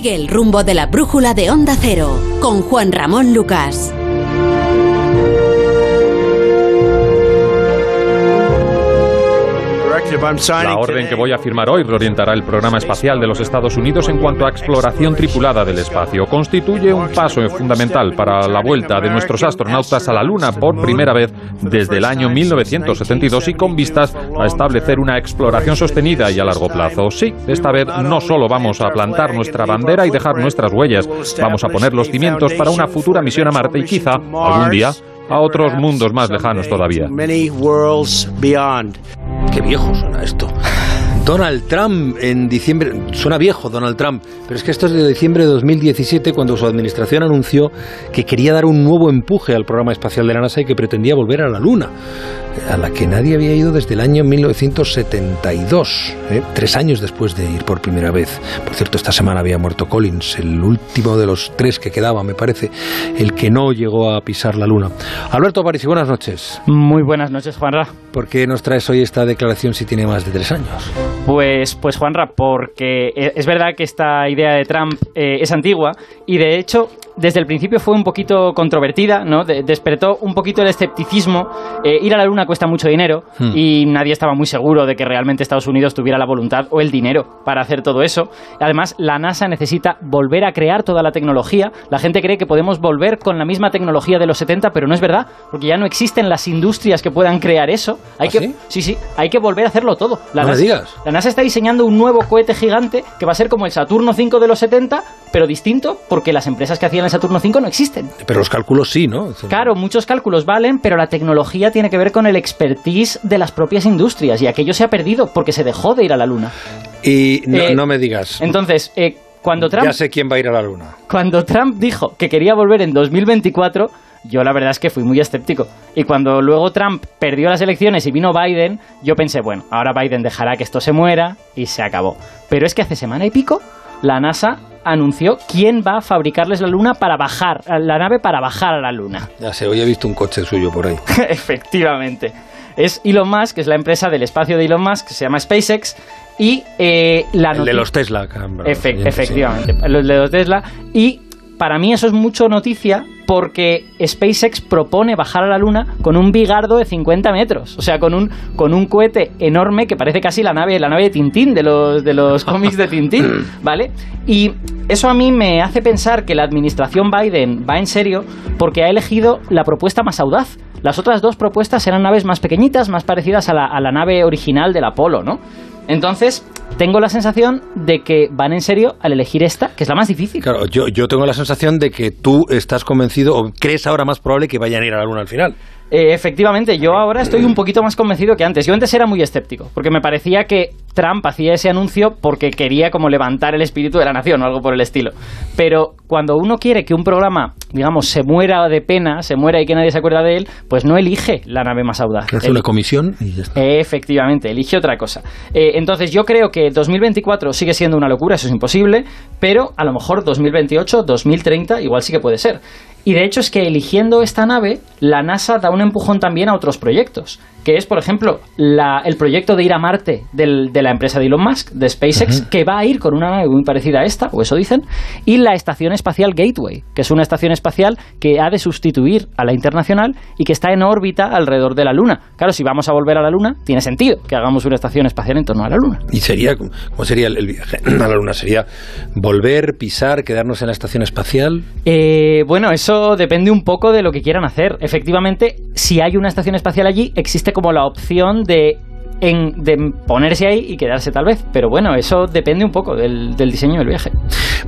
Sigue el rumbo de la brújula de Onda Cero con Juan Ramón Lucas. La orden que voy a firmar hoy reorientará el programa espacial de los Estados Unidos en cuanto a exploración tripulada del espacio. Constituye un paso fundamental para la vuelta de nuestros astronautas a la Luna por primera vez desde el año 1972 y con vistas a establecer una exploración sostenida y a largo plazo. Sí, esta vez no solo vamos a plantar nuestra bandera y dejar nuestras huellas, vamos a poner los cimientos para una futura misión a Marte y quizá algún día a otros mundos más lejanos todavía. Viejo suena esto. Donald Trump en diciembre, suena viejo Donald Trump, pero es que esto es de diciembre de 2017 cuando su administración anunció que quería dar un nuevo empuje al programa espacial de la NASA y que pretendía volver a la Luna, a la que nadie había ido desde el año 1972, ¿eh? tres años después de ir por primera vez. Por cierto, esta semana había muerto Collins, el último de los tres que quedaba, me parece, el que no llegó a pisar la Luna. Alberto Aparici, buenas noches. Muy buenas noches, Juanra. ¿Por qué nos traes hoy esta declaración si tiene más de tres años? Pues, pues Juanra, porque e, es verdad que esta idea de Trump eh, es antigua y de hecho desde el principio fue un poquito controvertida, ¿no? despertó un poquito el escepticismo. Eh, ir a la Luna cuesta mucho dinero hmm. y nadie estaba muy seguro de que realmente Estados Unidos tuviera la voluntad o el dinero para hacer todo eso. Además, la NASA necesita volver a crear toda la tecnología. La gente cree que podemos volver con la misma tecnología de los 70, pero no es verdad, porque ya no existen las industrias que puedan crear eso. Hay ¿Ah, que, sí? sí, sí, hay que volver a hacerlo todo. La no NASA, digas. La NASA está diseñando un nuevo cohete gigante que va a ser como el Saturno 5 de los 70, pero distinto porque las empresas que hacían Saturno 5 no existen. Pero los cálculos sí, ¿no? Claro, muchos cálculos valen, pero la tecnología tiene que ver con el expertise de las propias industrias y aquello se ha perdido porque se dejó de ir a la Luna. Y no, Eh, no me digas. Entonces, eh, cuando Trump Ya sé quién va a ir a la Luna. cuando Trump dijo que quería volver en 2024, yo la verdad es que fui muy escéptico. Y cuando luego Trump perdió las elecciones y vino Biden, yo pensé, bueno, ahora Biden dejará que esto se muera y se acabó. Pero es que hace semana y pico la NASA anunció quién va a fabricarles la luna para bajar, la nave para bajar a la luna. Ya sé, hoy he visto un coche suyo por ahí. Efectivamente. Es Elon Musk, que es la empresa del espacio de Elon Musk, que se llama SpaceX, y eh, la El de los Tesla, Efe- oyentes, sí. efectivamente, los de los Tesla. Y para mí eso es mucho noticia porque SpaceX propone bajar a la Luna con un bigardo de 50 metros. O sea, con un, con un cohete enorme que parece casi la nave, la nave de Tintín, de los, de los cómics de Tintín, ¿vale? Y eso a mí me hace pensar que la administración Biden va en serio porque ha elegido la propuesta más audaz. Las otras dos propuestas eran naves más pequeñitas, más parecidas a la, a la nave original del Apolo, ¿no? Entonces, tengo la sensación de que van en serio al elegir esta, que es la más difícil. Claro, yo, yo tengo la sensación de que tú estás convencido o crees ahora más probable que vayan a ir a la Luna al final. Eh, efectivamente, yo ahora estoy un poquito más convencido que antes. Yo antes era muy escéptico, porque me parecía que Trump hacía ese anuncio porque quería como levantar el espíritu de la nación o algo por el estilo. Pero cuando uno quiere que un programa, digamos, se muera de pena, se muera y que nadie se acuerda de él, pues no elige la nave más audaz. Hace una comisión y ya está. Efectivamente, elige otra cosa. Eh, entonces yo creo que 2024 sigue siendo una locura, eso es imposible, pero a lo mejor 2028, 2030 igual sí que puede ser. Y de hecho es que eligiendo esta nave, la NASA da un empujón también a otros proyectos, que es, por ejemplo, la- el proyecto de ir a Marte del- de la empresa de Elon Musk, de SpaceX, que va a ir con una nave muy parecida a esta, o eso dicen, y la Estación Espacial Gateway, que es una estación espacial que ha de sustituir a la internacional y que está en órbita alrededor de la Luna. Claro, si vamos a volver a la Luna, tiene sentido que hagamos una estación espacial en torno a la Luna. ¿Y sería, cómo sería el, el viaje a la Luna? ¿Sería volver, pisar, quedarnos en la estación espacial? Eh, bueno, eso depende un poco de lo que quieran hacer. Efectivamente, si hay una estación espacial allí, existe como la opción de, en- de ponerse ahí y quedarse tal vez. Pero bueno, eso depende un poco del, del diseño del viaje.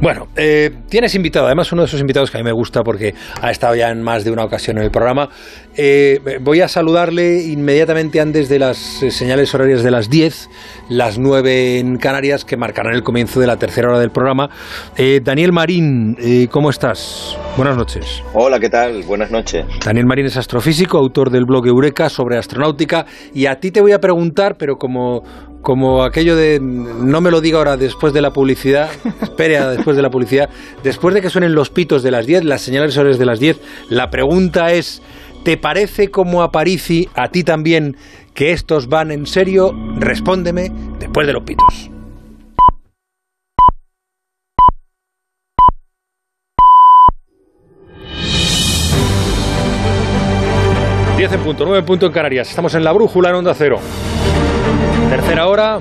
Bueno, eh, tienes invitado, además uno de esos invitados que a mí me gusta porque ha estado ya en más de una ocasión en el programa. Eh, voy a saludarle inmediatamente antes de las eh, señales horarias de las 10, las 9 en Canarias, que marcarán el comienzo de la tercera hora del programa. Eh, Daniel Marín, eh, ¿cómo estás? Buenas noches. Hola, ¿qué tal? Buenas noches. Daniel Marín es astrofísico, autor del blog Eureka sobre astronáutica. Y a ti te voy a preguntar, pero como, como aquello de no me lo diga ahora después de la publicidad, espere a después de la publicidad, después de que suenen los pitos de las 10, las señales horarias de las 10, la pregunta es, ¿te parece como a Parisi, a ti también, que estos van en serio? Respóndeme después de los pitos. Diez en punto, nueve en punto en Canarias. Estamos en la brújula en onda cero. Tercera hora,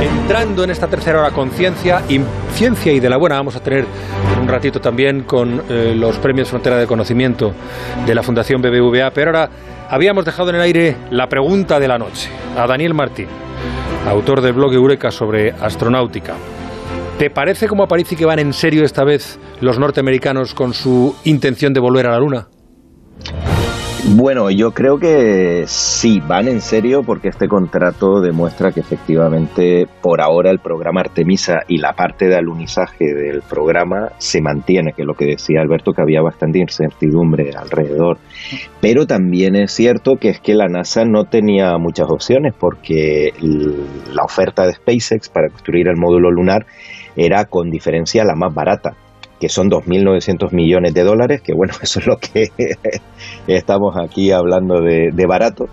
entrando en esta tercera hora con ciencia y ciencia y de la buena vamos a tener un ratito también con eh, los premios Frontera de Conocimiento de la Fundación BBVA. Pero ahora habíamos dejado en el aire la pregunta de la noche a Daniel Martín, autor del blog Eureka sobre astronáutica. ¿Te parece como aparece que van en serio esta vez los norteamericanos con su intención de volver a la Luna? Bueno, yo creo que sí, van en serio porque este contrato demuestra que efectivamente por ahora el programa Artemisa y la parte de alunizaje del programa se mantiene, que es lo que decía Alberto, que había bastante incertidumbre alrededor. Pero también es cierto que es que la NASA no tenía muchas opciones porque la oferta de SpaceX para construir el módulo lunar era con diferencia la más barata que son 2.900 millones de dólares, que bueno, eso es lo que estamos aquí hablando de, barato,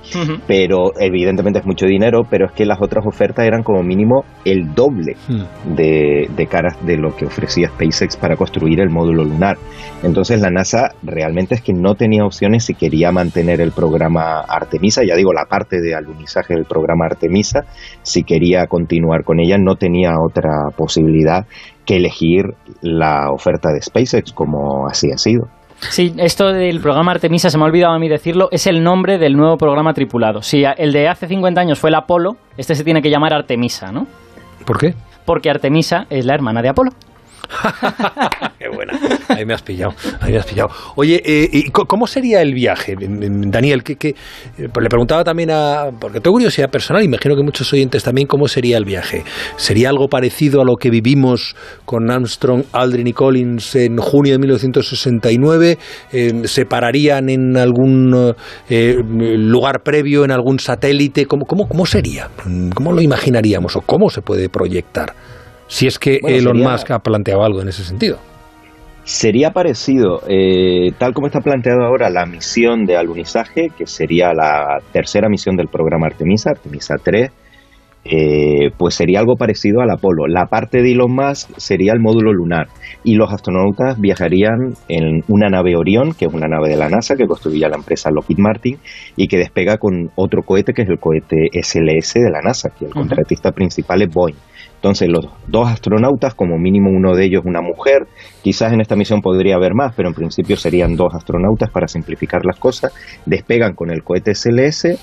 pero evidentemente es mucho dinero, pero es que las otras ofertas eran como mínimo el doble hmm. de, de caras de lo que ofrecía SpaceX para construir el módulo lunar. Entonces la NASA realmente es que no tenía opciones si quería mantener el programa Artemisa, ya digo, la parte de alunizaje del programa Artemisa, si quería continuar con ella, no tenía otra posibilidad que elegir la oferta de SpaceX, como así ha sido. Sí, esto del programa Artemisa, se me ha olvidado a mí decirlo, es el nombre del nuevo programa tripulado. Si el de hace 50 años fue el Apolo, este se tiene que llamar Artemisa, ¿no? ¿Por qué? Porque Artemisa es la hermana de Apolo. Qué buena. Ahí me has pillado. Ahí me has pillado. Oye, eh, ¿y ¿cómo sería el viaje, Daniel? ¿qué, eh, pues le preguntaba también a. Porque tengo curiosidad personal, imagino que muchos oyentes también, ¿cómo sería el viaje? ¿Sería algo parecido a lo que vivimos con Armstrong, Aldrin y Collins en junio de 1969? Eh, ¿Se pararían en algún lugar previo, en algún satélite? ¿Cómo, cómo, ¿Cómo sería? ¿Cómo lo imaginaríamos o cómo se puede proyectar? Si es que Elon Musk ha planteado algo en ese sentido. Sería parecido, eh, tal como está planteado ahora la misión de alunizaje, que sería la tercera misión del programa Artemisa, Artemisa 3, eh, pues sería algo parecido al Apolo. La parte de Elon Musk sería el módulo lunar y los astronautas viajarían en una nave Orión, que es una nave de la NASA que construía la empresa Lockheed Martin y que despega con otro cohete que es el cohete SLS de la NASA, que el contratista principal es Boeing. Entonces los dos astronautas, como mínimo uno de ellos una mujer, quizás en esta misión podría haber más, pero en principio serían dos astronautas para simplificar las cosas, despegan con el cohete SLS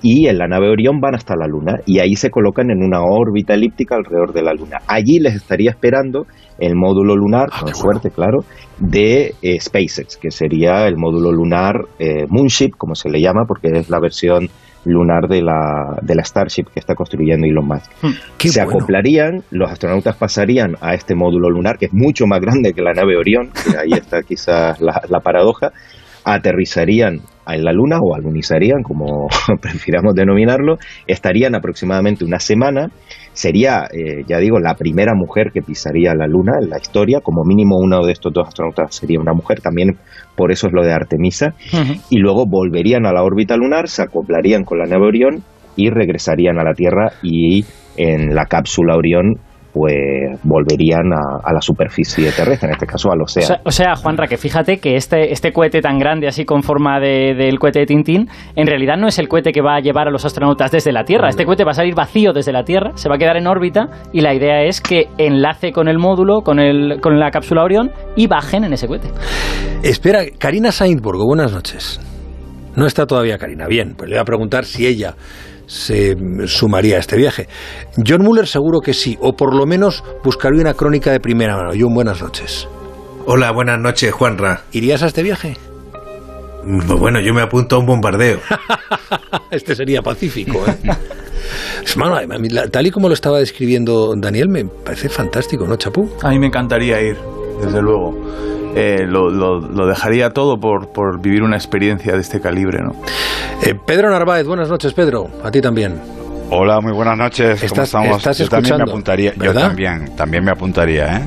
y en la nave Orión van hasta la Luna y ahí se colocan en una órbita elíptica alrededor de la Luna. Allí les estaría esperando el módulo lunar, ah, con suerte, claro, de eh, SpaceX, que sería el módulo lunar eh, Moonship, como se le llama, porque es la versión lunar de la, de la Starship que está construyendo Elon Musk. Hmm, se acoplarían, los astronautas pasarían a este módulo lunar, que es mucho más grande que la nave Orión, que ahí está quizás la, la paradoja, aterrizarían en la Luna o alunizarían, como prefiramos denominarlo, estarían aproximadamente una semana. Sería, eh, ya digo, la primera mujer que pisaría la Luna en la historia, como mínimo uno de estos dos astronautas sería una mujer, también por eso es lo de Artemisa, y lugo volverían a la órbita lunar, se acoplarían con la nave Orión y regresarían a la Tierra y en la cápsula Orión pues volverían a, la superficie terrestre, en este caso al océano. O sea, Juanra, que fíjate que este, este cohete tan grande, así con forma del cohete de Tintín, en realidad no es el cohete que va a llevar a los astronautas desde la Tierra. Este cohete va a salir vacío desde la Tierra, se va a quedar en órbita y la idea es que enlace con el módulo, con, el, con la cápsula Orión y bajen en ese cohete. Espera, Karina Sainzburgo, buenas noches. No está todavía Karina. Bien, pues le voy a preguntar si ella se sumaría a este viaje. John Muller seguro que sí, o por lo menos buscaría una crónica de primera mano. John, buenas noches. Hola, buenas noches, Juanra. ¿Irías a este viaje? Mm, bueno, yo me apunto a un bombardeo. este sería pacífico, ¿eh? tal y como lo estaba describiendo Daniel, me parece fantástico, ¿no, Chapú? A mí me encantaría ir, desde luego. Eh, lo, dejaría todo por, por, vivir una experiencia de este calibre. ¿no? Eh, Pedro Narváez, buenas noches, Pedro. A ti también. Hola, muy buenas noches. ¿Cómo estamos? Estás yo también me apuntaría. Yo también, también me apuntaría, ¿eh?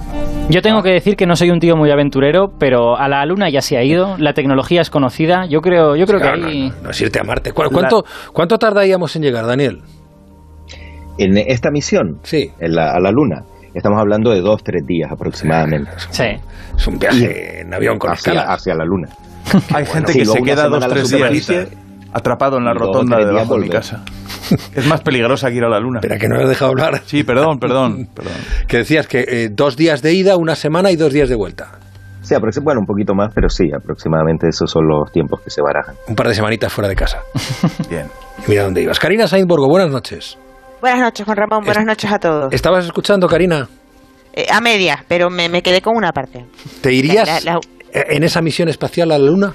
Yo tengo que decir que no soy un tío muy aventurero, pero a la Luna ya se ha ido, la tecnología es conocida. Yo creo, yo creo que ahí. No, es irte a Marte. ¿Cuánto, ¿Cuánto tardaríamos en llegar, Daniel? En esta misión, sí. En la, a la Luna. Estamos hablando de dos, tres días aproximadamente. Sí. Es un viaje en avión con hacia, hacia la Luna. Hay gente que se queda dos, tres días. atrapado en la rotonda debajo de mi casa. Es más peligrosa que ir a la luna. Espera, que no me has dejado hablar. Sí, perdón, perdón. perdón. Que decías que eh, dos días de ida, una semana y dos días de vuelta. Sí, bueno, un poquito más, pero sí, aproximadamente esos son los tiempos que se barajan. Un par de semanitas fuera de casa. Bien. Y mira dónde ibas. Karina Sainborgo, buenas noches. Buenas noches, Juan Ramón. Buenas noches a todos. ¿Estabas escuchando, Karina? Eh, a media, pero me, me, quedé con una parte. ¿Te irías la, la, en esa misión espacial a la Luna?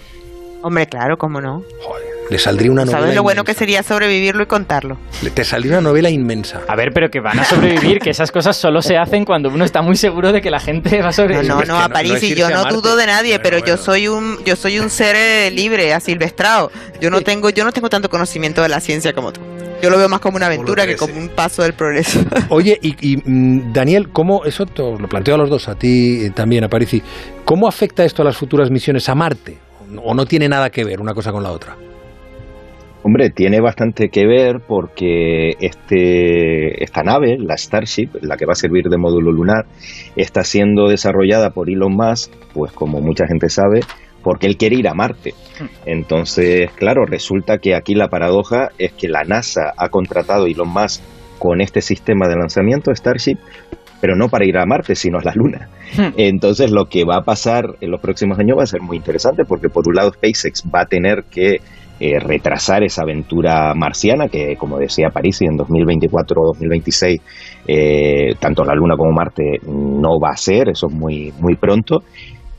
Hombre, claro, cómo no. Joder, le saldría una novela. ¿Sabes lo bueno inmensa. que sería sobrevivirlo y contarlo? Le- Te saldría una novela inmensa. A ver, pero que van a sobrevivir, que esas cosas solo se hacen cuando uno está muy seguro de que la gente va a No, sobrevivir. no, que no, a no- París no y yo no dudo de nadie, Bueno, pero bueno. yo soy un yo soy un ser eh, libre, asilvestrado. Yo no tengo yo no tengo tanto conocimiento de la ciencia como tú. Yo lo veo más como una aventura que como un paso del progreso. Oye, y, y, mm, Daniel, ¿cómo, eso te lo planteo a los dos, a ti eh, también, a Parisi, ¿cómo afecta esto a las futuras misiones a Marte? ¿O no tiene nada que ver una cosa con la otra? Hombre, tiene bastante que ver porque este, esta nave, la Starship, la que va a servir de módulo lunar, está siendo desarrollada por Elon Musk, pues como mucha gente sabe, porque él quiere ir a Marte. Entonces, claro, resulta que aquí la paradoja es que la NASA ha contratado a Elon Musk con este sistema de lanzamiento, Starship, pero no para ir a Marte, sino a la Luna. Entonces, lo que va a pasar en los próximos años va a ser muy interesante, porque por un lado SpaceX va a tener que eh, retrasar esa aventura marciana, que como decía Parisi, en 2024 o 2026, eh, tanto la Luna como Marte no va a ser, eso es muy, muy pronto.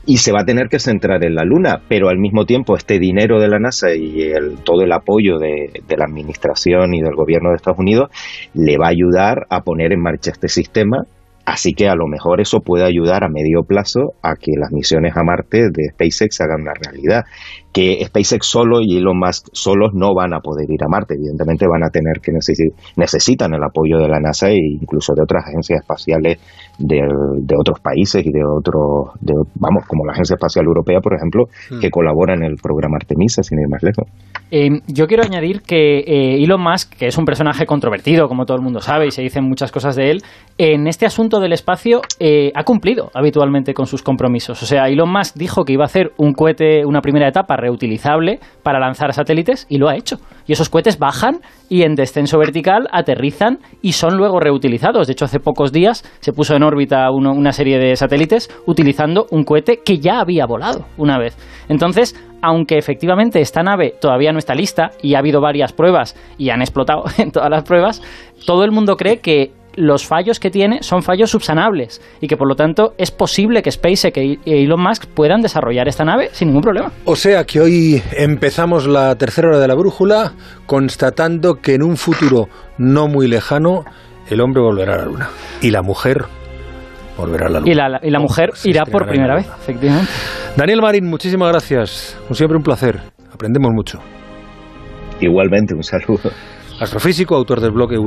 Y se va a tener que centrar en la Luna, pero al mismo tiempo este dinero de la NASA y el, todo el apoyo de, de la administración y del gobierno de Estados Unidos le va a ayudar a poner en marcha este sistema Así que a lo mejor eso puede ayudar a medio plazo a que las misiones a Marte de SpaceX hagan una realidad. Que SpaceX solo y Elon Musk solos no van a poder ir a Marte. Evidentemente van a tener que necesi- necesitan el apoyo de la NASA e incluso de otras agencias espaciales de, de otros países y de otros, de, vamos, como la Agencia Espacial Europea, por ejemplo, que colabora en el programa Artemisa, sin ir más lejos. Eh, yo quiero añadir que eh, Elon Musk, que es un personaje controvertido, como todo el mundo sabe, y se dicen muchas cosas de él, en este asunto del espacio eh, ha cumplido habitualmente con sus compromisos. O sea, Elon Musk dijo que iba a hacer un cohete, una primera etapa reutilizable para lanzar satélites, y lo ha hecho. Y esos cohetes bajan y en descenso vertical aterrizan y son luego reutilizados. De hecho, hace pocos días se puso en órbita una serie de satélites utilizando un cohete que ya había volado una vez. Entonces, aunque efectivamente esta nave todavía no está lista y ha habido varias pruebas y han explotado en todas las pruebas, todo el mundo cree que los fallos que tiene son fallos subsanables y que por lo tanto es posible que SpaceX y Elon Musk puedan desarrollar esta nave sin ningún problema. O sea que hoy empezamos la tercera hora de la brújula constatando que en un futuro no muy lejano el hombre volverá a la luna y la mujer volverá a la luna. Y la, y la mujer Se irá por primera la vez, luna. efectivamente. Daniel Marín, muchísimas gracias. Como siempre un placer. Aprendemos mucho. Igualmente, un saludo. Astrofísico, autor del blog